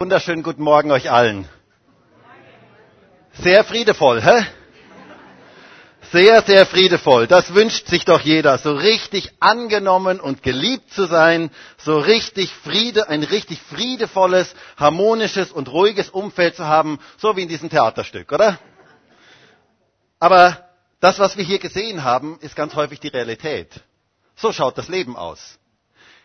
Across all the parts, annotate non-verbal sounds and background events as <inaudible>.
Wunderschönen guten Morgen euch allen. Sehr friedevoll, hä? Sehr, sehr friedevoll. Das wünscht sich doch jeder, so richtig angenommen und geliebt zu sein, so richtig Friede, ein richtig friedevolles, harmonisches und ruhiges Umfeld zu haben, so wie in diesem Theaterstück, oder? Aber das, was wir hier gesehen haben, ist ganz häufig die Realität. So schaut das Leben aus.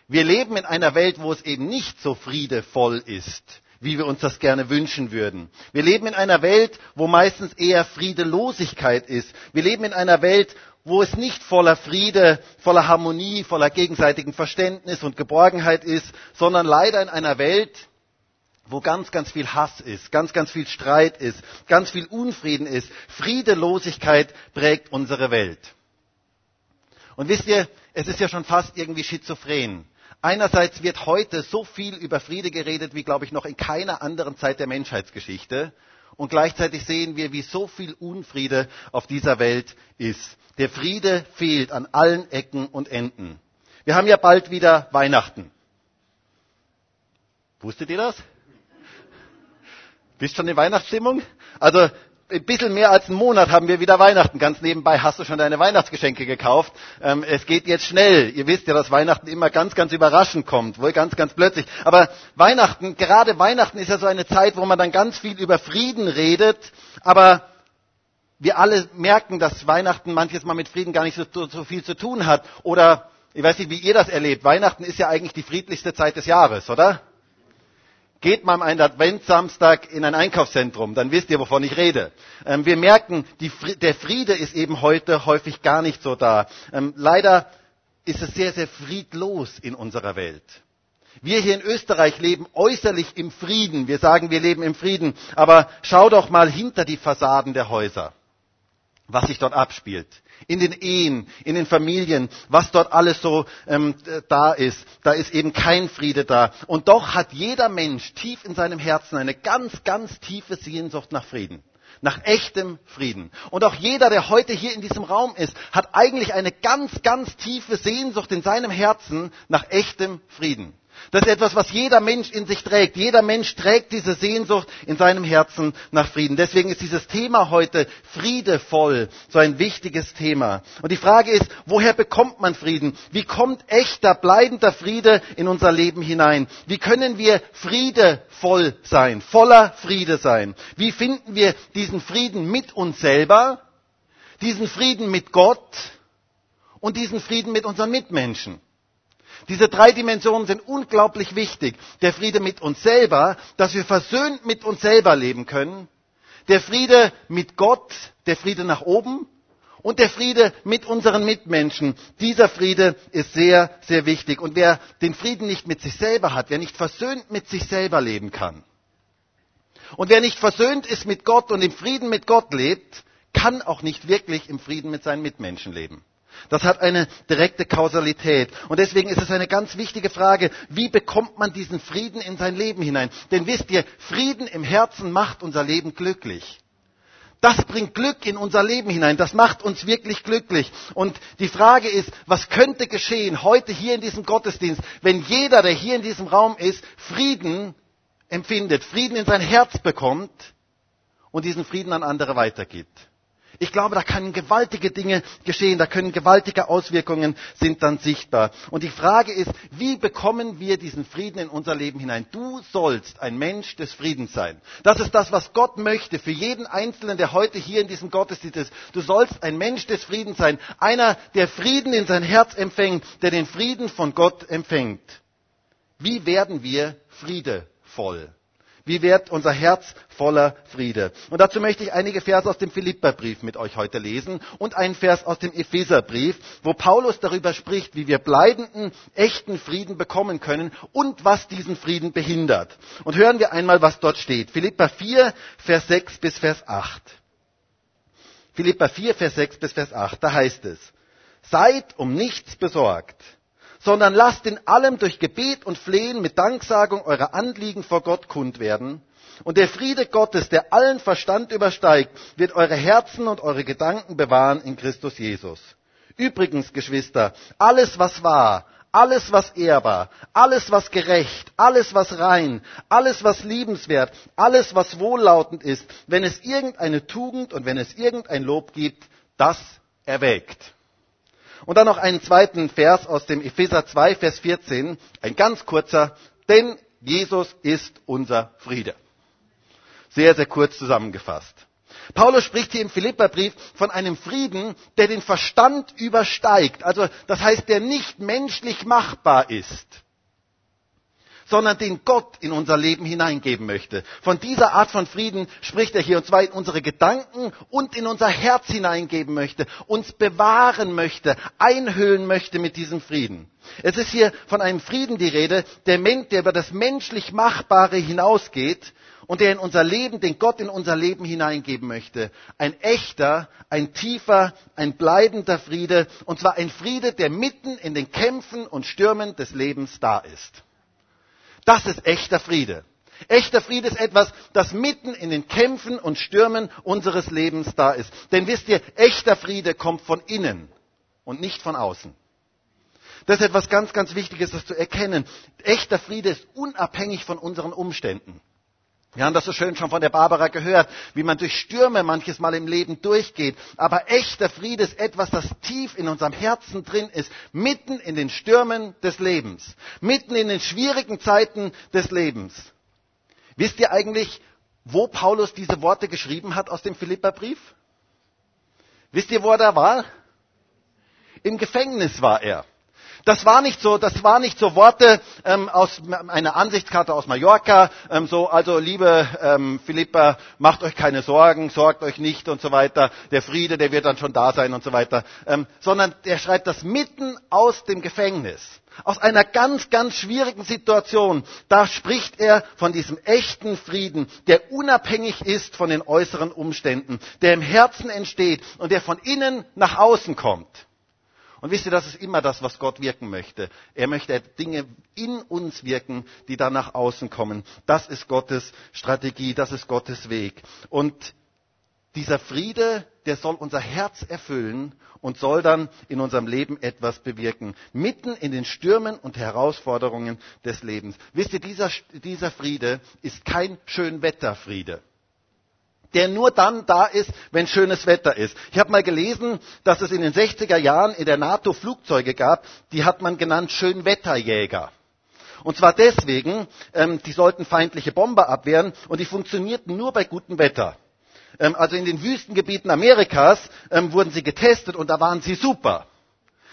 Wir leben in einer Welt, wo es eben nicht so friedevoll ist wie wir uns das gerne wünschen würden. Wir leben in einer Welt, wo meistens eher Friedelosigkeit ist. Wir leben in einer Welt, wo es nicht voller Friede, voller Harmonie, voller gegenseitigen Verständnis und Geborgenheit ist, sondern leider in einer Welt, wo ganz, ganz viel Hass ist, ganz, ganz viel Streit ist, ganz viel Unfrieden ist. Friedelosigkeit prägt unsere Welt. Und wisst ihr, es ist ja schon fast irgendwie schizophren. Einerseits wird heute so viel über Friede geredet, wie, glaube ich, noch in keiner anderen Zeit der Menschheitsgeschichte. Und gleichzeitig sehen wir, wie so viel Unfriede auf dieser Welt ist. Der Friede fehlt an allen Ecken und Enden. Wir haben ja bald wieder Weihnachten. Wusstet ihr das? Bist schon in Weihnachtsstimmung? Also ein bisschen mehr als einen Monat haben wir wieder Weihnachten. Ganz nebenbei hast du schon deine Weihnachtsgeschenke gekauft. Ähm, es geht jetzt schnell. Ihr wisst ja, dass Weihnachten immer ganz, ganz überraschend kommt, wohl ganz, ganz plötzlich. Aber Weihnachten, gerade Weihnachten ist ja so eine Zeit, wo man dann ganz viel über Frieden redet. Aber wir alle merken, dass Weihnachten manches Mal mit Frieden gar nicht so, so viel zu tun hat. Oder ich weiß nicht, wie ihr das erlebt. Weihnachten ist ja eigentlich die friedlichste Zeit des Jahres, oder? Geht mal am einen Adventssamstag in ein Einkaufszentrum, dann wisst ihr, wovon ich rede. Ähm, wir merken, die, der Friede ist eben heute häufig gar nicht so da. Ähm, leider ist es sehr, sehr friedlos in unserer Welt. Wir hier in Österreich leben äußerlich im Frieden. Wir sagen, wir leben im Frieden. Aber schau doch mal hinter die Fassaden der Häuser, was sich dort abspielt in den Ehen, in den Familien, was dort alles so ähm, da ist. Da ist eben kein Friede da. Und doch hat jeder Mensch tief in seinem Herzen eine ganz, ganz tiefe Sehnsucht nach Frieden. Nach echtem Frieden. Und auch jeder, der heute hier in diesem Raum ist, hat eigentlich eine ganz, ganz tiefe Sehnsucht in seinem Herzen nach echtem Frieden. Das ist etwas, was jeder Mensch in sich trägt. Jeder Mensch trägt diese Sehnsucht in seinem Herzen nach Frieden. Deswegen ist dieses Thema heute friedevoll so ein wichtiges Thema. Und die Frage ist, woher bekommt man Frieden? Wie kommt echter, bleibender Friede in unser Leben hinein? Wie können wir friedevoll sein, voller Friede sein? Wie finden wir diesen Frieden mit uns selber, diesen Frieden mit Gott und diesen Frieden mit unseren Mitmenschen? Diese drei Dimensionen sind unglaublich wichtig. Der Friede mit uns selber, dass wir versöhnt mit uns selber leben können. Der Friede mit Gott, der Friede nach oben. Und der Friede mit unseren Mitmenschen. Dieser Friede ist sehr, sehr wichtig. Und wer den Frieden nicht mit sich selber hat, wer nicht versöhnt mit sich selber leben kann, und wer nicht versöhnt ist mit Gott und im Frieden mit Gott lebt, kann auch nicht wirklich im Frieden mit seinen Mitmenschen leben. Das hat eine direkte Kausalität. Und deswegen ist es eine ganz wichtige Frage, wie bekommt man diesen Frieden in sein Leben hinein? Denn wisst ihr, Frieden im Herzen macht unser Leben glücklich. Das bringt Glück in unser Leben hinein. Das macht uns wirklich glücklich. Und die Frage ist, was könnte geschehen heute hier in diesem Gottesdienst, wenn jeder, der hier in diesem Raum ist, Frieden empfindet, Frieden in sein Herz bekommt und diesen Frieden an andere weitergibt? Ich glaube, da können gewaltige Dinge geschehen, da können gewaltige Auswirkungen sind dann sichtbar. Und die Frage ist, wie bekommen wir diesen Frieden in unser Leben hinein? Du sollst ein Mensch des Friedens sein. Das ist das, was Gott möchte für jeden Einzelnen, der heute hier in diesem Gottesdienst ist. Du sollst ein Mensch des Friedens sein. Einer, der Frieden in sein Herz empfängt, der den Frieden von Gott empfängt. Wie werden wir friedevoll? Wie wird unser Herz voller Friede? Und dazu möchte ich einige Verse aus dem Philipperbrief mit euch heute lesen und einen Vers aus dem Epheserbrief, wo Paulus darüber spricht, wie wir bleibenden, echten Frieden bekommen können und was diesen Frieden behindert. Und hören wir einmal, was dort steht. Philippa 4, Vers 6 bis Vers 8. Philippa 4, Vers 6 bis Vers 8. Da heißt es, seid um nichts besorgt sondern lasst in allem durch Gebet und Flehen mit Danksagung eure Anliegen vor Gott kund werden. Und der Friede Gottes, der allen Verstand übersteigt, wird eure Herzen und eure Gedanken bewahren in Christus Jesus. Übrigens, Geschwister, alles was wahr, alles was ehrbar, alles was gerecht, alles was rein, alles was liebenswert, alles was wohllautend ist, wenn es irgendeine Tugend und wenn es irgendein Lob gibt, das erwägt. Und dann noch einen zweiten Vers aus dem Epheser 2, Vers 14, ein ganz kurzer, denn Jesus ist unser Friede. Sehr, sehr kurz zusammengefasst. Paulus spricht hier im Philipperbrief von einem Frieden, der den Verstand übersteigt. Also das heißt, der nicht menschlich machbar ist, sondern den Gott in unser Leben hineingeben möchte. Von dieser Art von Frieden spricht er hier, und zwar in unsere Gedanken und in unser Herz hineingeben möchte, uns bewahren möchte, einhüllen möchte mit diesem Frieden. Es ist hier von einem Frieden die Rede, der, der über das menschlich Machbare hinausgeht und der in unser Leben, den Gott in unser Leben hineingeben möchte. Ein echter, ein tiefer, ein bleibender Friede, und zwar ein Friede, der mitten in den Kämpfen und Stürmen des Lebens da ist. Das ist echter Friede. Echter Friede ist etwas, das mitten in den Kämpfen und Stürmen unseres Lebens da ist. Denn wisst ihr, echter Friede kommt von innen und nicht von außen. Das ist etwas ganz, ganz Wichtiges, das zu erkennen. Echter Friede ist unabhängig von unseren Umständen. Wir haben das so schön schon von der Barbara gehört, wie man durch Stürme manches Mal im Leben durchgeht. Aber echter Friede ist etwas, das tief in unserem Herzen drin ist, mitten in den Stürmen des Lebens, mitten in den schwierigen Zeiten des Lebens. Wisst ihr eigentlich, wo Paulus diese Worte geschrieben hat aus dem Philipperbrief? Wisst ihr, wo er da war? Im Gefängnis war er. Das war nicht so, das war nicht so Worte ähm, aus einer Ansichtskarte aus Mallorca, ähm, so also liebe ähm, Philippa, macht euch keine Sorgen, sorgt euch nicht und so weiter. Der Friede, der wird dann schon da sein und so weiter. Ähm, sondern er schreibt das mitten aus dem Gefängnis, aus einer ganz, ganz schwierigen Situation. Da spricht er von diesem echten Frieden, der unabhängig ist von den äußeren Umständen, der im Herzen entsteht und der von innen nach außen kommt. Und wisst ihr, das ist immer das, was Gott wirken möchte. Er möchte Dinge in uns wirken, die dann nach außen kommen. Das ist Gottes Strategie, das ist Gottes Weg. Und dieser Friede, der soll unser Herz erfüllen und soll dann in unserem Leben etwas bewirken. Mitten in den Stürmen und Herausforderungen des Lebens. Wisst ihr, dieser, dieser Friede ist kein Schönwetterfriede der nur dann da ist, wenn schönes Wetter ist. Ich habe mal gelesen, dass es in den 60er Jahren in der NATO Flugzeuge gab, die hat man genannt Schönwetterjäger. Und zwar deswegen, ähm, die sollten feindliche Bomber abwehren und die funktionierten nur bei gutem Wetter. Ähm, also in den Wüstengebieten Amerikas ähm, wurden sie getestet und da waren sie super.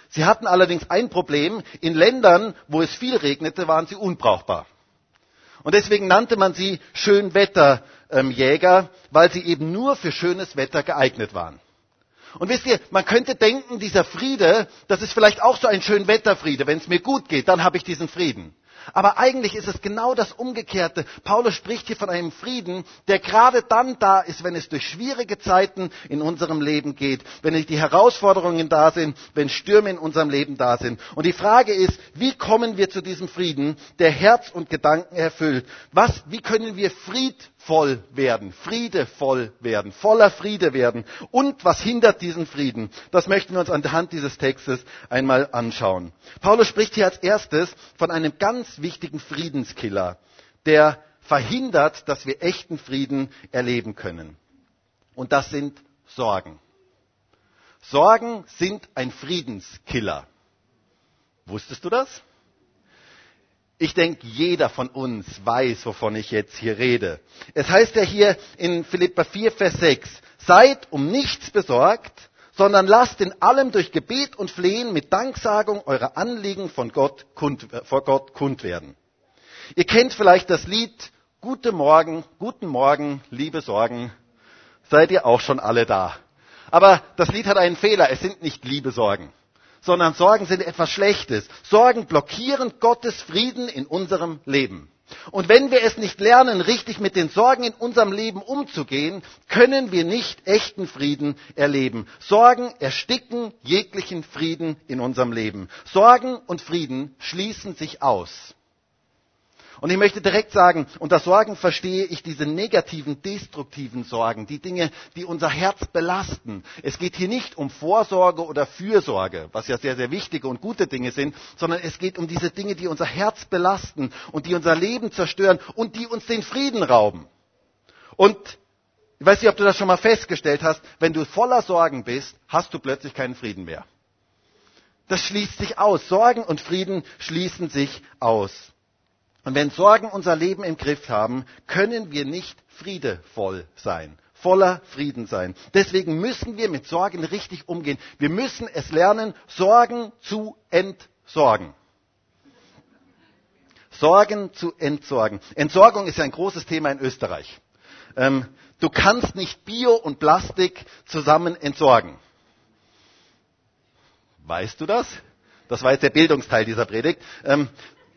Sie hatten allerdings ein Problem. In Ländern, wo es viel regnete, waren sie unbrauchbar. Und deswegen nannte man sie Schönwetterjäger, weil sie eben nur für schönes Wetter geeignet waren. Und wisst ihr, man könnte denken, dieser Friede, das ist vielleicht auch so ein Schönwetterfriede. Wenn es mir gut geht, dann habe ich diesen Frieden. Aber eigentlich ist es genau das Umgekehrte. Paulus spricht hier von einem Frieden, der gerade dann da ist, wenn es durch schwierige Zeiten in unserem Leben geht, wenn die Herausforderungen da sind, wenn Stürme in unserem Leben da sind. Und die Frage ist, wie kommen wir zu diesem Frieden, der Herz und Gedanken erfüllt? Was, wie können wir Fried voll werden, friedevoll werden, voller Friede werden. Und was hindert diesen Frieden? Das möchten wir uns anhand dieses Textes einmal anschauen. Paulus spricht hier als erstes von einem ganz wichtigen Friedenskiller, der verhindert, dass wir echten Frieden erleben können. Und das sind Sorgen. Sorgen sind ein Friedenskiller. Wusstest du das? Ich denke, jeder von uns weiß, wovon ich jetzt hier rede. Es heißt ja hier in Philippa 4, Vers 6, seid um nichts besorgt, sondern lasst in allem durch Gebet und Flehen mit Danksagung eure Anliegen von Gott kund, vor Gott kund werden. Ihr kennt vielleicht das Lied Guten Morgen, guten Morgen, liebe Sorgen. Seid ihr auch schon alle da? Aber das Lied hat einen Fehler. Es sind nicht liebe Sorgen sondern Sorgen sind etwas Schlechtes. Sorgen blockieren Gottes Frieden in unserem Leben. Und wenn wir es nicht lernen, richtig mit den Sorgen in unserem Leben umzugehen, können wir nicht echten Frieden erleben. Sorgen ersticken jeglichen Frieden in unserem Leben. Sorgen und Frieden schließen sich aus. Und ich möchte direkt sagen, unter Sorgen verstehe ich diese negativen, destruktiven Sorgen, die Dinge, die unser Herz belasten. Es geht hier nicht um Vorsorge oder Fürsorge, was ja sehr, sehr wichtige und gute Dinge sind, sondern es geht um diese Dinge, die unser Herz belasten und die unser Leben zerstören und die uns den Frieden rauben. Und ich weiß nicht, ob du das schon mal festgestellt hast, wenn du voller Sorgen bist, hast du plötzlich keinen Frieden mehr. Das schließt sich aus. Sorgen und Frieden schließen sich aus. Und wenn Sorgen unser Leben im Griff haben, können wir nicht friedevoll sein, voller Frieden sein. Deswegen müssen wir mit Sorgen richtig umgehen. Wir müssen es lernen, Sorgen zu entsorgen. Sorgen zu entsorgen. Entsorgung ist ja ein großes Thema in Österreich. Ähm, du kannst nicht Bio und Plastik zusammen entsorgen. Weißt du das? Das war jetzt der Bildungsteil dieser Predigt. Ähm,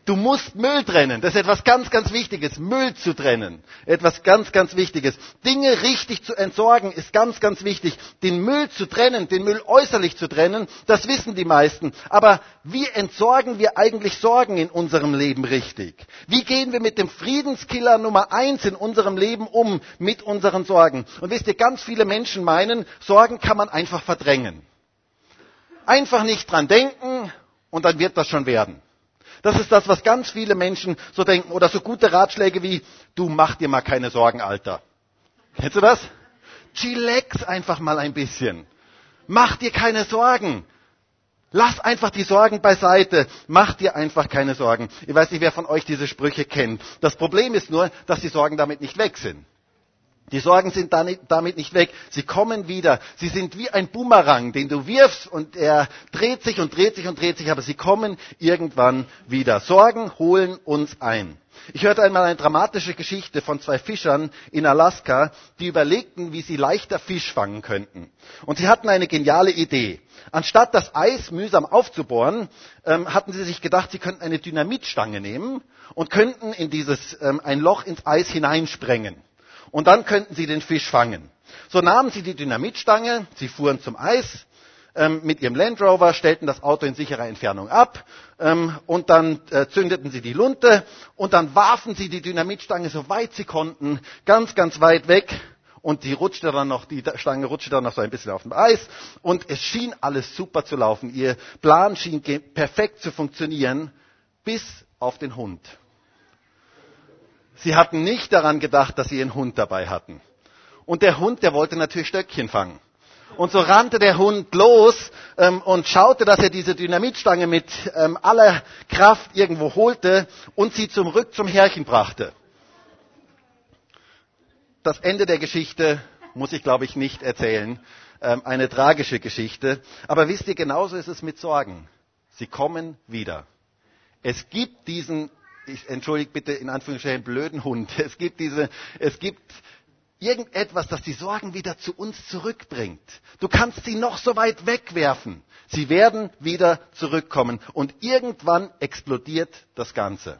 Du musst Müll trennen. Das ist etwas ganz, ganz Wichtiges. Müll zu trennen. Etwas ganz, ganz Wichtiges. Dinge richtig zu entsorgen ist ganz, ganz wichtig. Den Müll zu trennen, den Müll äußerlich zu trennen, das wissen die meisten. Aber wie entsorgen wir eigentlich Sorgen in unserem Leben richtig? Wie gehen wir mit dem Friedenskiller Nummer eins in unserem Leben um, mit unseren Sorgen? Und wisst ihr, ganz viele Menschen meinen, Sorgen kann man einfach verdrängen. Einfach nicht dran denken und dann wird das schon werden. Das ist das, was ganz viele Menschen so denken. Oder so gute Ratschläge wie, du mach dir mal keine Sorgen, Alter. Kennst du das? Chillax einfach mal ein bisschen. Mach dir keine Sorgen. Lass einfach die Sorgen beiseite. Mach dir einfach keine Sorgen. Ich weiß nicht, wer von euch diese Sprüche kennt. Das Problem ist nur, dass die Sorgen damit nicht weg sind. Die Sorgen sind damit nicht weg. Sie kommen wieder. Sie sind wie ein Boomerang, den du wirfst und er dreht sich und dreht sich und dreht sich, aber sie kommen irgendwann wieder. Sorgen holen uns ein. Ich hörte einmal eine dramatische Geschichte von zwei Fischern in Alaska, die überlegten, wie sie leichter Fisch fangen könnten. Und sie hatten eine geniale Idee. Anstatt das Eis mühsam aufzubohren, ähm, hatten sie sich gedacht, sie könnten eine Dynamitstange nehmen und könnten in dieses ähm, ein Loch ins Eis hineinsprengen und dann könnten sie den Fisch fangen. So nahmen sie die Dynamitstange, sie fuhren zum Eis ähm, mit ihrem Land Rover, stellten das Auto in sicherer Entfernung ab ähm, und dann äh, zündeten sie die Lunte und dann warfen sie die Dynamitstange so weit sie konnten, ganz, ganz weit weg und die rutschte dann noch, die Stange rutschte dann noch so ein bisschen auf dem Eis und es schien alles super zu laufen. Ihr Plan schien perfekt zu funktionieren, bis auf den Hund. Sie hatten nicht daran gedacht, dass sie einen Hund dabei hatten. Und der Hund, der wollte natürlich Stöckchen fangen. Und so rannte der Hund los ähm, und schaute, dass er diese Dynamitstange mit ähm, aller Kraft irgendwo holte und sie zurück zum Herrchen brachte. Das Ende der Geschichte muss ich, glaube ich, nicht erzählen. Ähm, eine tragische Geschichte. Aber wisst ihr, genauso ist es mit Sorgen. Sie kommen wieder. Es gibt diesen ich entschuldige bitte in Anführungsstrichen blöden Hund. <laughs> Es gibt diese, es gibt irgendetwas, das die Sorgen wieder zu uns zurückbringt. Du kannst sie noch so weit wegwerfen. Sie werden wieder zurückkommen und irgendwann explodiert das Ganze.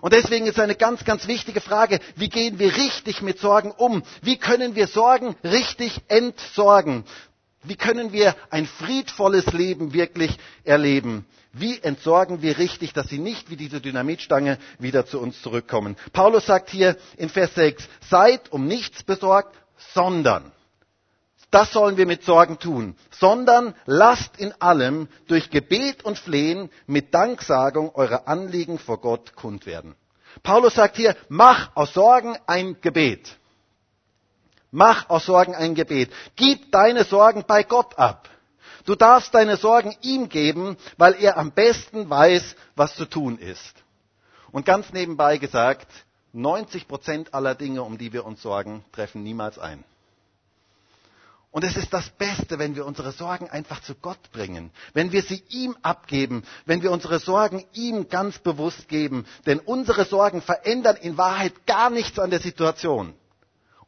Und deswegen ist eine ganz, ganz wichtige Frage, wie gehen wir richtig mit Sorgen um? Wie können wir Sorgen richtig entsorgen? Wie können wir ein friedvolles Leben wirklich erleben? Wie entsorgen wir richtig, dass sie nicht wie diese Dynamitstange wieder zu uns zurückkommen? Paulus sagt hier in Vers 6, seid um nichts besorgt, sondern, das sollen wir mit Sorgen tun, sondern lasst in allem durch Gebet und Flehen mit Danksagung eure Anliegen vor Gott kund werden. Paulus sagt hier, mach aus Sorgen ein Gebet. Mach aus Sorgen ein Gebet. Gib deine Sorgen bei Gott ab. Du darfst deine Sorgen ihm geben, weil er am besten weiß, was zu tun ist. Und ganz nebenbei gesagt, 90 Prozent aller Dinge, um die wir uns sorgen, treffen niemals ein. Und es ist das Beste, wenn wir unsere Sorgen einfach zu Gott bringen, wenn wir sie ihm abgeben, wenn wir unsere Sorgen ihm ganz bewusst geben. Denn unsere Sorgen verändern in Wahrheit gar nichts an der Situation.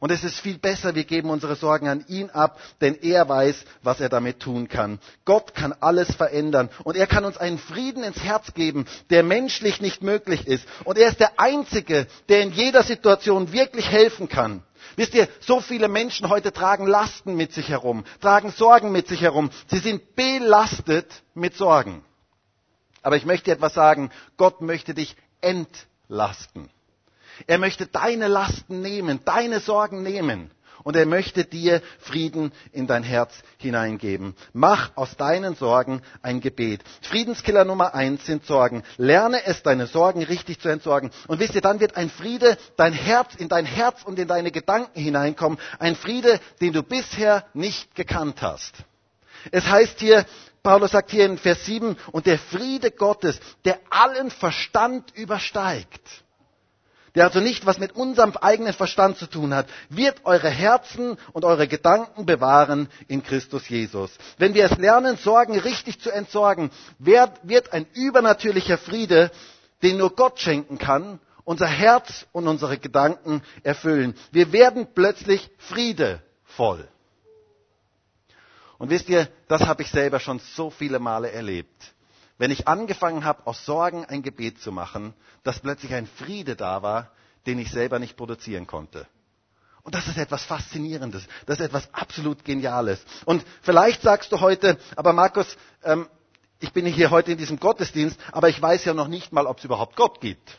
Und es ist viel besser, wir geben unsere Sorgen an ihn ab, denn er weiß, was er damit tun kann. Gott kann alles verändern und er kann uns einen Frieden ins Herz geben, der menschlich nicht möglich ist. Und er ist der Einzige, der in jeder Situation wirklich helfen kann. Wisst ihr, so viele Menschen heute tragen Lasten mit sich herum, tragen Sorgen mit sich herum. Sie sind belastet mit Sorgen. Aber ich möchte etwas sagen, Gott möchte dich entlasten Lasten. Er möchte deine Lasten nehmen, deine Sorgen nehmen. Und er möchte dir Frieden in dein Herz hineingeben. Mach aus deinen Sorgen ein Gebet. Friedenskiller Nummer eins sind Sorgen. Lerne es, deine Sorgen richtig zu entsorgen. Und wisst ihr, dann wird ein Friede dein Herz, in dein Herz und in deine Gedanken hineinkommen. Ein Friede, den du bisher nicht gekannt hast. Es heißt hier, Paulus sagt hier in Vers 7, und der Friede Gottes, der allen Verstand übersteigt der also nicht was mit unserem eigenen Verstand zu tun hat, wird eure Herzen und eure Gedanken bewahren in Christus Jesus. Wenn wir es lernen, Sorgen richtig zu entsorgen, wird ein übernatürlicher Friede, den nur Gott schenken kann, unser Herz und unsere Gedanken erfüllen. Wir werden plötzlich friedevoll. Und wisst ihr, das habe ich selber schon so viele Male erlebt wenn ich angefangen habe, aus Sorgen ein Gebet zu machen, dass plötzlich ein Friede da war, den ich selber nicht produzieren konnte. Und das ist etwas Faszinierendes, das ist etwas absolut Geniales. Und vielleicht sagst du heute, aber Markus, ähm, ich bin hier heute in diesem Gottesdienst, aber ich weiß ja noch nicht mal, ob es überhaupt Gott gibt.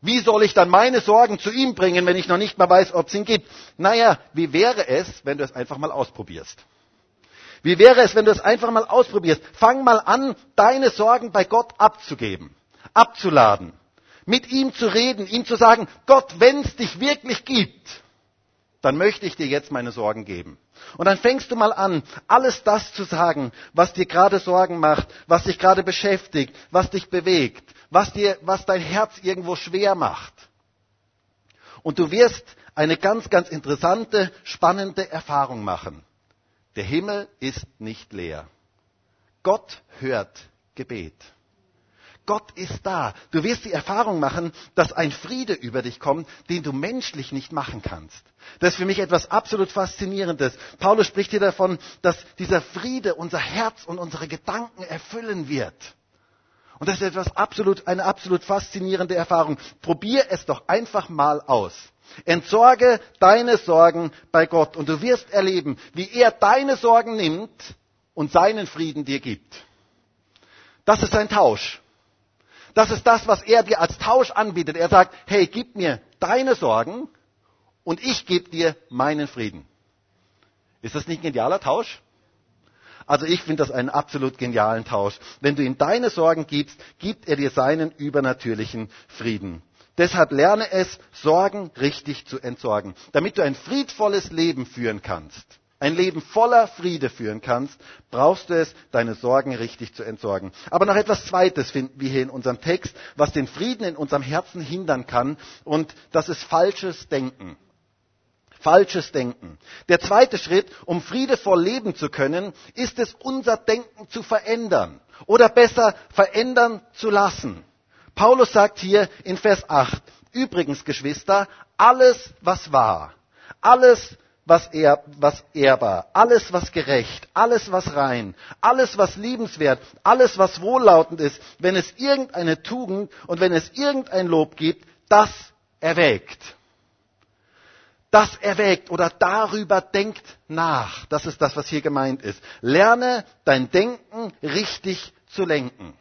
Wie soll ich dann meine Sorgen zu ihm bringen, wenn ich noch nicht mal weiß, ob es ihn gibt? Naja, wie wäre es, wenn du es einfach mal ausprobierst? Wie wäre es, wenn du es einfach mal ausprobierst? Fang mal an, deine Sorgen bei Gott abzugeben, abzuladen, mit ihm zu reden, ihm zu sagen, Gott, wenn es dich wirklich gibt, dann möchte ich dir jetzt meine Sorgen geben. Und dann fängst du mal an, alles das zu sagen, was dir gerade Sorgen macht, was dich gerade beschäftigt, was dich bewegt, was dir, was dein Herz irgendwo schwer macht. Und du wirst eine ganz, ganz interessante, spannende Erfahrung machen. Der Himmel ist nicht leer. Gott hört Gebet. Gott ist da. Du wirst die Erfahrung machen, dass ein Friede über dich kommt, den du menschlich nicht machen kannst. Das ist für mich etwas absolut Faszinierendes. Paulus spricht hier davon, dass dieser Friede unser Herz und unsere Gedanken erfüllen wird. Und das ist etwas absolut, eine absolut faszinierende Erfahrung. Probier es doch einfach mal aus. Entsorge deine Sorgen bei Gott und du wirst erleben, wie er deine Sorgen nimmt und seinen Frieden dir gibt. Das ist ein Tausch. Das ist das, was er dir als Tausch anbietet. Er sagt, hey, gib mir deine Sorgen und ich gebe dir meinen Frieden. Ist das nicht ein genialer Tausch? Also ich finde das einen absolut genialen Tausch. Wenn du ihm deine Sorgen gibst, gibt er dir seinen übernatürlichen Frieden. Deshalb lerne es, Sorgen richtig zu entsorgen, damit du ein friedvolles Leben führen kannst. Ein Leben voller Friede führen kannst, brauchst du es, deine Sorgen richtig zu entsorgen. Aber noch etwas Zweites finden wir hier in unserem Text, was den Frieden in unserem Herzen hindern kann, und das ist falsches Denken. Falsches Denken. Der zweite Schritt, um friedevoll leben zu können, ist es, unser Denken zu verändern. Oder besser, verändern zu lassen. Paulus sagt hier in Vers 8, übrigens Geschwister, alles was wahr, alles was, er, was ehrbar, alles was gerecht, alles was rein, alles was liebenswert, alles was wohllautend ist, wenn es irgendeine Tugend und wenn es irgendein Lob gibt, das erwägt. Das erwägt oder darüber denkt nach. Das ist das, was hier gemeint ist. Lerne dein Denken richtig zu lenken.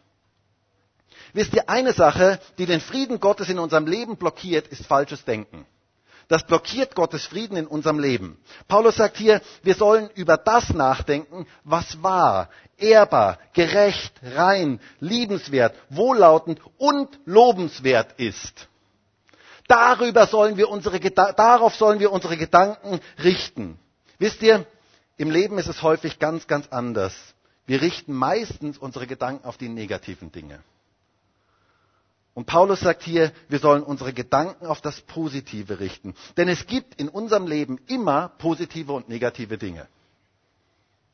Wisst ihr, eine Sache, die den Frieden Gottes in unserem Leben blockiert, ist falsches Denken. Das blockiert Gottes Frieden in unserem Leben. Paulus sagt hier, wir sollen über das nachdenken, was wahr, ehrbar, gerecht, rein, liebenswert, wohllautend und lobenswert ist. Darüber sollen wir unsere, darauf sollen wir unsere Gedanken richten. Wisst ihr, im Leben ist es häufig ganz, ganz anders. Wir richten meistens unsere Gedanken auf die negativen Dinge. Und Paulus sagt hier, wir sollen unsere Gedanken auf das Positive richten. Denn es gibt in unserem Leben immer positive und negative Dinge.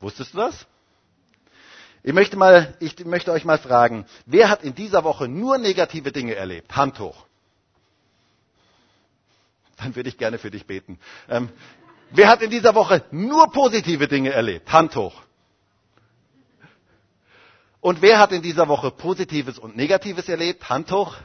Wusstest du das? Ich möchte, mal, ich möchte euch mal fragen, wer hat in dieser Woche nur negative Dinge erlebt? Hand hoch. Dann würde ich gerne für dich beten. Ähm, wer hat in dieser Woche nur positive Dinge erlebt? Hand hoch. Und wer hat in dieser Woche Positives und Negatives erlebt? Hand hoch.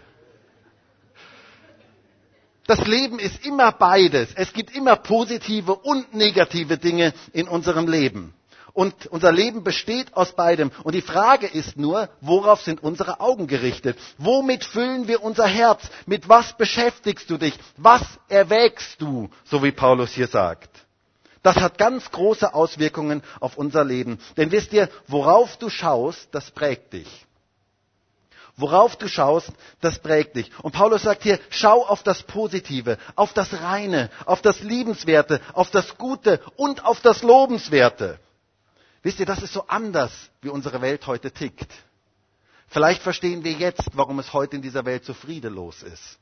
Das Leben ist immer beides. Es gibt immer positive und negative Dinge in unserem Leben. Und unser Leben besteht aus beidem. Und die Frage ist nur, worauf sind unsere Augen gerichtet? Womit füllen wir unser Herz? Mit was beschäftigst du dich? Was erwägst du, so wie Paulus hier sagt? Das hat ganz große Auswirkungen auf unser Leben. Denn wisst ihr, worauf du schaust, das prägt dich. Worauf du schaust, das prägt dich. Und Paulus sagt hier, schau auf das Positive, auf das Reine, auf das Liebenswerte, auf das Gute und auf das Lobenswerte. Wisst ihr, das ist so anders, wie unsere Welt heute tickt. Vielleicht verstehen wir jetzt, warum es heute in dieser Welt so friedelos ist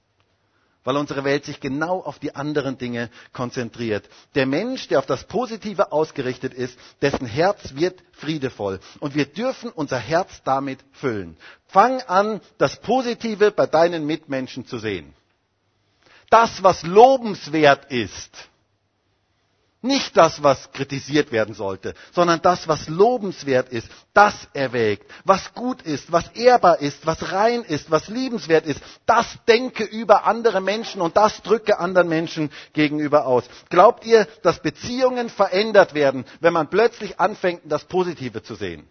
weil unsere Welt sich genau auf die anderen Dinge konzentriert. Der Mensch, der auf das Positive ausgerichtet ist, dessen Herz wird friedevoll. Und wir dürfen unser Herz damit füllen. Fang an, das Positive bei deinen Mitmenschen zu sehen. Das, was lobenswert ist, nicht das, was kritisiert werden sollte, sondern das, was lobenswert ist, das erwägt. Was gut ist, was ehrbar ist, was rein ist, was liebenswert ist, das denke über andere Menschen und das drücke anderen Menschen gegenüber aus. Glaubt ihr, dass Beziehungen verändert werden, wenn man plötzlich anfängt, das Positive zu sehen?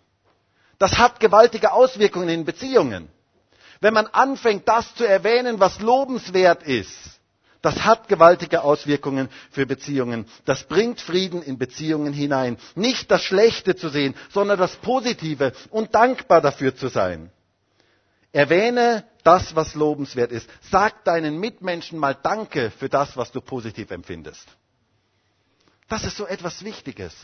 Das hat gewaltige Auswirkungen in Beziehungen. Wenn man anfängt, das zu erwähnen, was lobenswert ist, das hat gewaltige Auswirkungen für Beziehungen. Das bringt Frieden in Beziehungen hinein. Nicht das Schlechte zu sehen, sondern das Positive und dankbar dafür zu sein. Erwähne das, was lobenswert ist. Sag deinen Mitmenschen mal Danke für das, was du positiv empfindest. Das ist so etwas Wichtiges.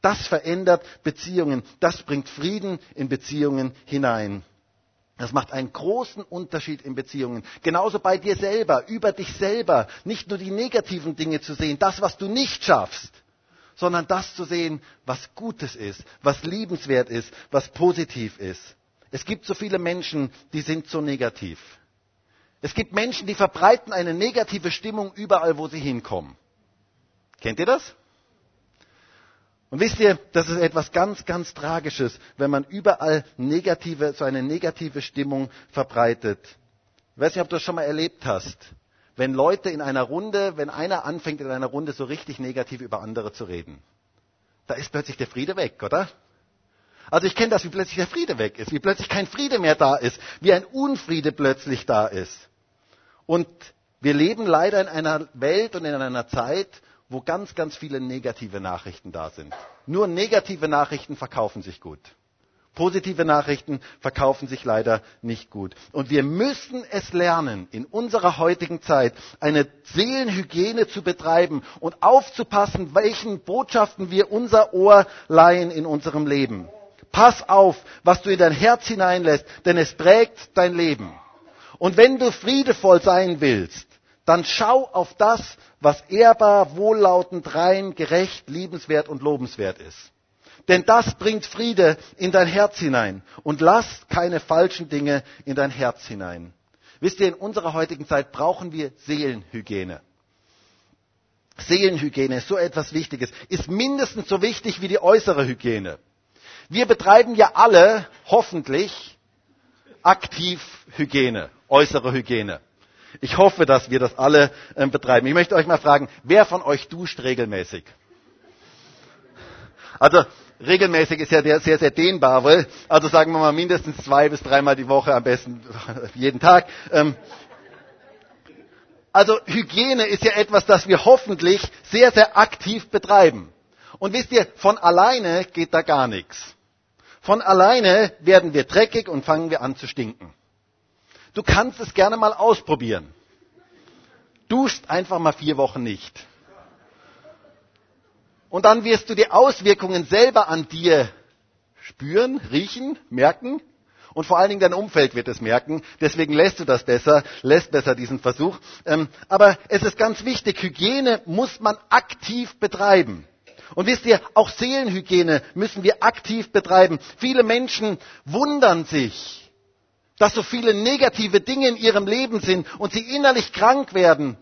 Das verändert Beziehungen. Das bringt Frieden in Beziehungen hinein. Das macht einen großen Unterschied in Beziehungen. Genauso bei dir selber, über dich selber. Nicht nur die negativen Dinge zu sehen, das, was du nicht schaffst, sondern das zu sehen, was Gutes ist, was liebenswert ist, was positiv ist. Es gibt so viele Menschen, die sind so negativ. Es gibt Menschen, die verbreiten eine negative Stimmung überall, wo sie hinkommen. Kennt ihr das? Und wisst ihr, das ist etwas ganz, ganz Tragisches, wenn man überall negative, so eine negative Stimmung verbreitet. Ich weiß nicht, ob du das schon mal erlebt hast. Wenn Leute in einer Runde, wenn einer anfängt in einer Runde so richtig negativ über andere zu reden, da ist plötzlich der Friede weg, oder? Also ich kenne das, wie plötzlich der Friede weg ist, wie plötzlich kein Friede mehr da ist, wie ein Unfriede plötzlich da ist. Und wir leben leider in einer Welt und in einer Zeit, wo ganz, ganz viele negative Nachrichten da sind. Nur negative Nachrichten verkaufen sich gut. Positive Nachrichten verkaufen sich leider nicht gut. Und wir müssen es lernen, in unserer heutigen Zeit eine Seelenhygiene zu betreiben und aufzupassen, welchen Botschaften wir unser Ohr leihen in unserem Leben. Pass auf, was du in dein Herz hineinlässt, denn es prägt dein Leben. Und wenn du friedevoll sein willst, dann schau auf das, was ehrbar, wohllautend, rein, gerecht, liebenswert und lobenswert ist. Denn das bringt Friede in dein Herz hinein. Und lass keine falschen Dinge in dein Herz hinein. Wisst ihr, in unserer heutigen Zeit brauchen wir Seelenhygiene. Seelenhygiene ist so etwas Wichtiges, ist mindestens so wichtig wie die äußere Hygiene. Wir betreiben ja alle, hoffentlich, aktiv Hygiene, äußere Hygiene. Ich hoffe, dass wir das alle äh, betreiben. Ich möchte euch mal fragen, wer von euch duscht regelmäßig? Also regelmäßig ist ja sehr, sehr dehnbar, weil, also sagen wir mal mindestens zwei bis dreimal die Woche, am besten <laughs> jeden Tag. Ähm, also Hygiene ist ja etwas, das wir hoffentlich sehr, sehr aktiv betreiben. Und wisst ihr, von alleine geht da gar nichts. Von alleine werden wir dreckig und fangen wir an zu stinken. Du kannst es gerne mal ausprobieren. Duschst einfach mal vier Wochen nicht. Und dann wirst du die Auswirkungen selber an dir spüren, riechen, merken. Und vor allen Dingen dein Umfeld wird es merken. Deswegen lässt du das besser, lässt besser diesen Versuch. Ähm, aber es ist ganz wichtig, Hygiene muss man aktiv betreiben. Und wisst ihr, auch Seelenhygiene müssen wir aktiv betreiben. Viele Menschen wundern sich, dass so viele negative Dinge in ihrem Leben sind und sie innerlich krank werden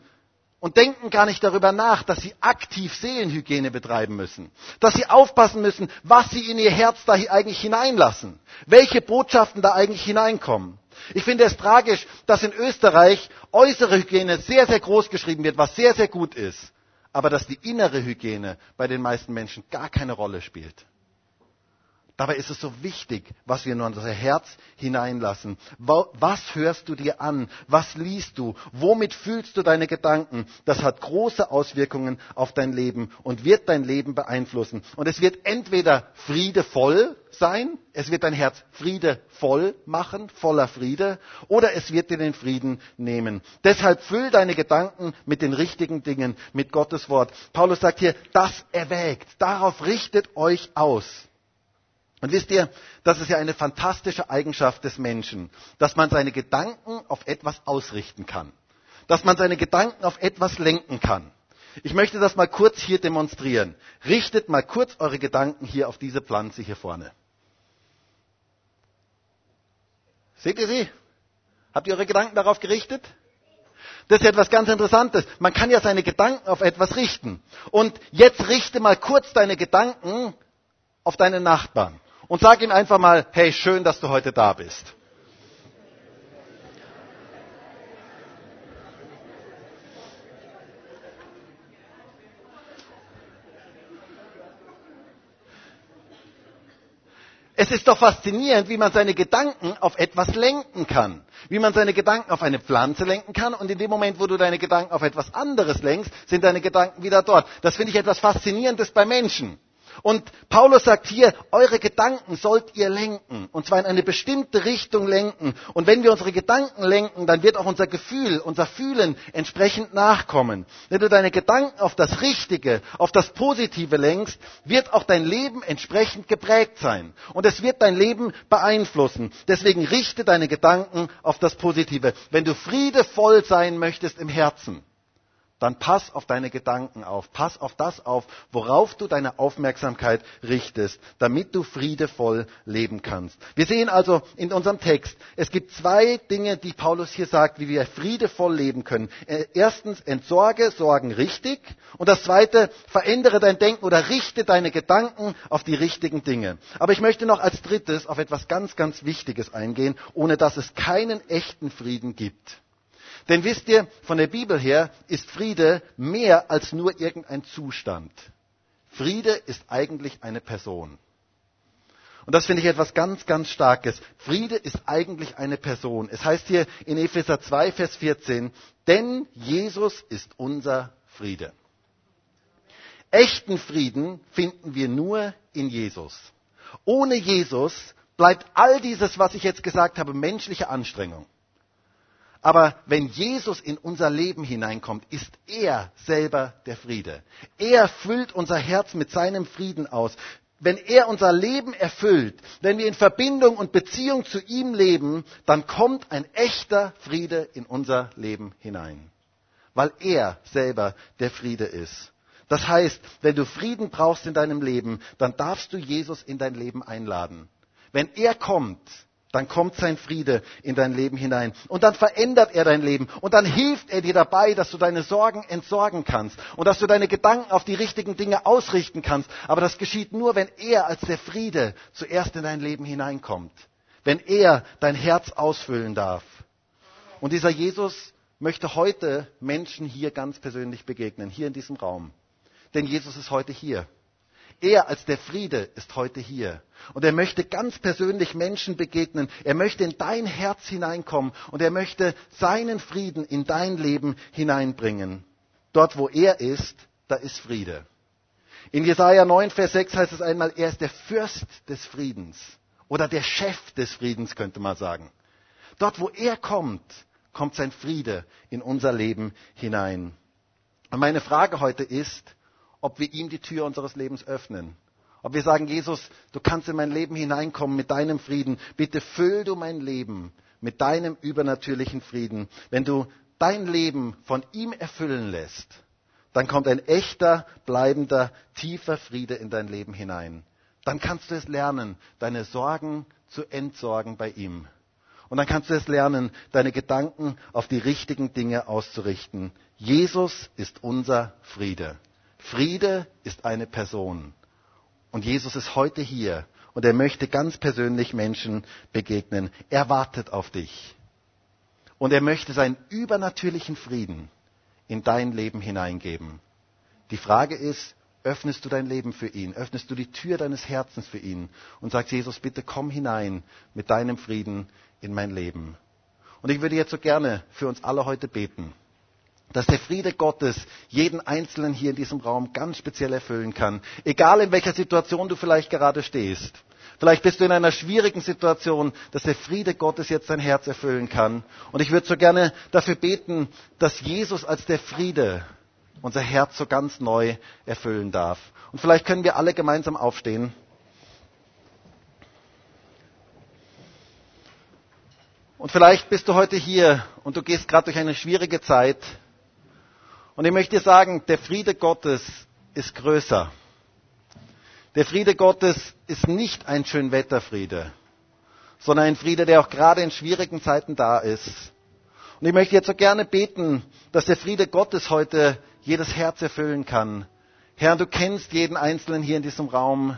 und denken gar nicht darüber nach, dass sie aktiv Seelenhygiene betreiben müssen, dass sie aufpassen müssen, was sie in ihr Herz da eigentlich hineinlassen, welche Botschaften da eigentlich hineinkommen. Ich finde es tragisch, dass in Österreich äußere Hygiene sehr, sehr groß geschrieben wird, was sehr, sehr gut ist, aber dass die innere Hygiene bei den meisten Menschen gar keine Rolle spielt. Dabei ist es so wichtig, was wir in unser Herz hineinlassen. Was hörst du dir an? Was liest du? Womit fühlst du deine Gedanken? Das hat große Auswirkungen auf dein Leben und wird dein Leben beeinflussen. Und es wird entweder friedevoll sein, es wird dein Herz friedevoll machen, voller Friede, oder es wird dir den Frieden nehmen. Deshalb füll deine Gedanken mit den richtigen Dingen, mit Gottes Wort. Paulus sagt hier, das erwägt, darauf richtet euch aus. Und wisst ihr, das ist ja eine fantastische Eigenschaft des Menschen, dass man seine Gedanken auf etwas ausrichten kann, dass man seine Gedanken auf etwas lenken kann. Ich möchte das mal kurz hier demonstrieren. Richtet mal kurz eure Gedanken hier auf diese Pflanze hier vorne. Seht ihr sie? Habt ihr eure Gedanken darauf gerichtet? Das ist etwas ganz Interessantes. Man kann ja seine Gedanken auf etwas richten. Und jetzt richte mal kurz deine Gedanken auf deinen Nachbarn und sag ihm einfach mal, hey, schön, dass du heute da bist. Es ist doch faszinierend, wie man seine Gedanken auf etwas lenken kann. Wie man seine Gedanken auf eine Pflanze lenken kann und in dem Moment, wo du deine Gedanken auf etwas anderes lenkst, sind deine Gedanken wieder dort. Das finde ich etwas Faszinierendes bei Menschen. Und Paulus sagt hier, eure Gedanken sollt ihr lenken. Und zwar in eine bestimmte Richtung lenken. Und wenn wir unsere Gedanken lenken, dann wird auch unser Gefühl, unser Fühlen entsprechend nachkommen. Wenn du deine Gedanken auf das Richtige, auf das Positive lenkst, wird auch dein Leben entsprechend geprägt sein. Und es wird dein Leben beeinflussen. Deswegen richte deine Gedanken auf das Positive. Wenn du friedevoll sein möchtest im Herzen, dann pass auf deine Gedanken auf, pass auf das auf, worauf du deine Aufmerksamkeit richtest, damit du friedevoll leben kannst. Wir sehen also in unserem Text, es gibt zwei Dinge, die Paulus hier sagt, wie wir friedevoll leben können. Äh, erstens, entsorge Sorgen richtig und das zweite, verändere dein Denken oder richte deine Gedanken auf die richtigen Dinge. Aber ich möchte noch als drittes auf etwas ganz, ganz Wichtiges eingehen, ohne dass es keinen echten Frieden gibt. Denn wisst ihr, von der Bibel her ist Friede mehr als nur irgendein Zustand. Friede ist eigentlich eine Person. Und das finde ich etwas ganz, ganz Starkes. Friede ist eigentlich eine Person. Es heißt hier in Epheser 2, Vers 14, denn Jesus ist unser Friede. Echten Frieden finden wir nur in Jesus. Ohne Jesus bleibt all dieses, was ich jetzt gesagt habe, menschliche Anstrengung. Aber wenn Jesus in unser Leben hineinkommt, ist er selber der Friede. Er füllt unser Herz mit seinem Frieden aus. Wenn er unser Leben erfüllt, wenn wir in Verbindung und Beziehung zu ihm leben, dann kommt ein echter Friede in unser Leben hinein. Weil er selber der Friede ist. Das heißt, wenn du Frieden brauchst in deinem Leben, dann darfst du Jesus in dein Leben einladen. Wenn er kommt, dann kommt sein Friede in dein Leben hinein. Und dann verändert er dein Leben. Und dann hilft er dir dabei, dass du deine Sorgen entsorgen kannst. Und dass du deine Gedanken auf die richtigen Dinge ausrichten kannst. Aber das geschieht nur, wenn er als der Friede zuerst in dein Leben hineinkommt. Wenn er dein Herz ausfüllen darf. Und dieser Jesus möchte heute Menschen hier ganz persönlich begegnen, hier in diesem Raum. Denn Jesus ist heute hier. Er als der Friede ist heute hier. Und er möchte ganz persönlich Menschen begegnen. Er möchte in dein Herz hineinkommen und er möchte seinen Frieden in dein Leben hineinbringen. Dort, wo er ist, da ist Friede. In Jesaja 9, Vers 6 heißt es einmal, er ist der Fürst des Friedens oder der Chef des Friedens, könnte man sagen. Dort, wo er kommt, kommt sein Friede in unser Leben hinein. Und meine Frage heute ist, ob wir ihm die Tür unseres Lebens öffnen. Ob wir sagen, Jesus, du kannst in mein Leben hineinkommen mit deinem Frieden. Bitte füll du mein Leben mit deinem übernatürlichen Frieden. Wenn du dein Leben von ihm erfüllen lässt, dann kommt ein echter, bleibender, tiefer Friede in dein Leben hinein. Dann kannst du es lernen, deine Sorgen zu entsorgen bei ihm. Und dann kannst du es lernen, deine Gedanken auf die richtigen Dinge auszurichten. Jesus ist unser Friede. Friede ist eine Person. Und Jesus ist heute hier und er möchte ganz persönlich Menschen begegnen. Er wartet auf dich. Und er möchte seinen übernatürlichen Frieden in dein Leben hineingeben. Die Frage ist, öffnest du dein Leben für ihn, öffnest du die Tür deines Herzens für ihn und sagst, Jesus, bitte komm hinein mit deinem Frieden in mein Leben. Und ich würde jetzt so gerne für uns alle heute beten, dass der Friede Gottes jeden Einzelnen hier in diesem Raum ganz speziell erfüllen kann, egal in welcher Situation du vielleicht gerade stehst. Vielleicht bist du in einer schwierigen Situation, dass der Friede Gottes jetzt dein Herz erfüllen kann. Und ich würde so gerne dafür beten, dass Jesus als der Friede unser Herz so ganz neu erfüllen darf. Und vielleicht können wir alle gemeinsam aufstehen. Und vielleicht bist du heute hier und du gehst gerade durch eine schwierige Zeit. Und ich möchte sagen, der Friede Gottes ist größer. Der Friede Gottes ist nicht ein Schönwetterfriede, sondern ein Friede, der auch gerade in schwierigen Zeiten da ist. Und ich möchte jetzt so gerne beten, dass der Friede Gottes heute jedes Herz erfüllen kann. Herr, du kennst jeden Einzelnen hier in diesem Raum.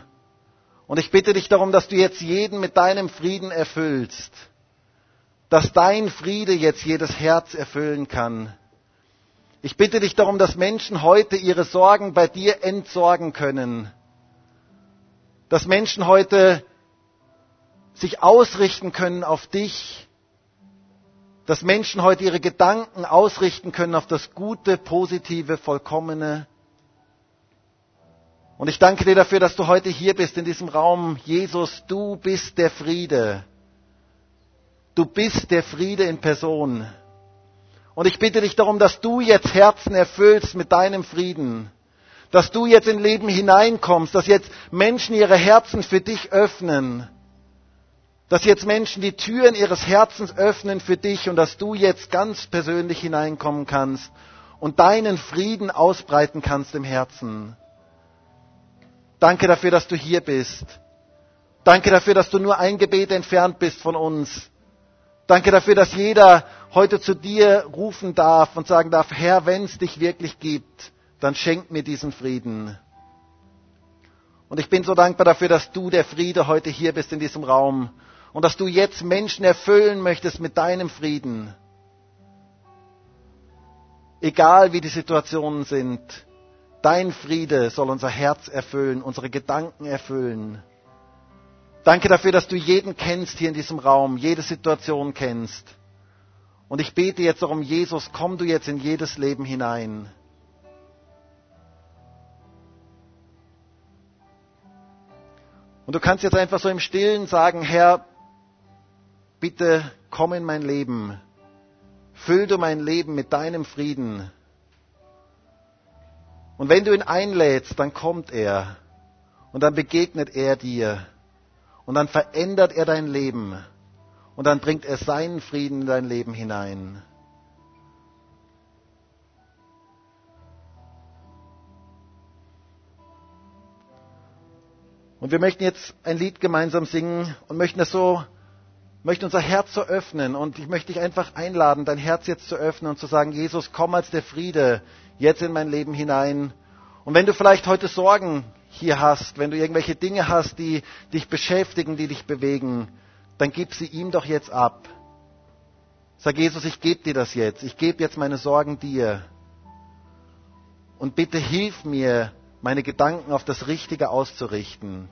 Und ich bitte dich darum, dass du jetzt jeden mit deinem Frieden erfüllst dass dein Friede jetzt jedes Herz erfüllen kann. Ich bitte dich darum, dass Menschen heute ihre Sorgen bei dir entsorgen können. Dass Menschen heute sich ausrichten können auf dich. Dass Menschen heute ihre Gedanken ausrichten können auf das Gute, Positive, Vollkommene. Und ich danke dir dafür, dass du heute hier bist in diesem Raum. Jesus, du bist der Friede. Du bist der Friede in Person. Und ich bitte dich darum, dass du jetzt Herzen erfüllst mit deinem Frieden. Dass du jetzt in Leben hineinkommst, dass jetzt Menschen ihre Herzen für dich öffnen. Dass jetzt Menschen die Türen ihres Herzens öffnen für dich und dass du jetzt ganz persönlich hineinkommen kannst und deinen Frieden ausbreiten kannst im Herzen. Danke dafür, dass du hier bist. Danke dafür, dass du nur ein Gebet entfernt bist von uns. Danke dafür, dass jeder heute zu dir rufen darf und sagen darf, Herr, wenn es dich wirklich gibt, dann schenk mir diesen Frieden. Und ich bin so dankbar dafür, dass du der Friede heute hier bist in diesem Raum und dass du jetzt Menschen erfüllen möchtest mit deinem Frieden. Egal wie die Situationen sind, dein Friede soll unser Herz erfüllen, unsere Gedanken erfüllen. Danke dafür, dass du jeden kennst hier in diesem Raum, jede Situation kennst. Und ich bete jetzt darum, Jesus, komm du jetzt in jedes Leben hinein. Und du kannst jetzt einfach so im Stillen sagen, Herr, bitte komm in mein Leben. Füll du mein Leben mit deinem Frieden. Und wenn du ihn einlädst, dann kommt er und dann begegnet er dir. Und dann verändert er dein Leben. Und dann bringt er seinen Frieden in dein Leben hinein. Und wir möchten jetzt ein Lied gemeinsam singen und möchten das so, möchten unser Herz so öffnen. Und ich möchte dich einfach einladen, dein Herz jetzt zu öffnen und zu sagen, Jesus, komm als der Friede jetzt in mein Leben hinein. Und wenn du vielleicht heute Sorgen hier hast, wenn du irgendwelche Dinge hast, die dich beschäftigen, die dich bewegen, dann gib sie ihm doch jetzt ab. Sag Jesus, ich gebe dir das jetzt. Ich gebe jetzt meine Sorgen dir. Und bitte hilf mir, meine Gedanken auf das Richtige auszurichten.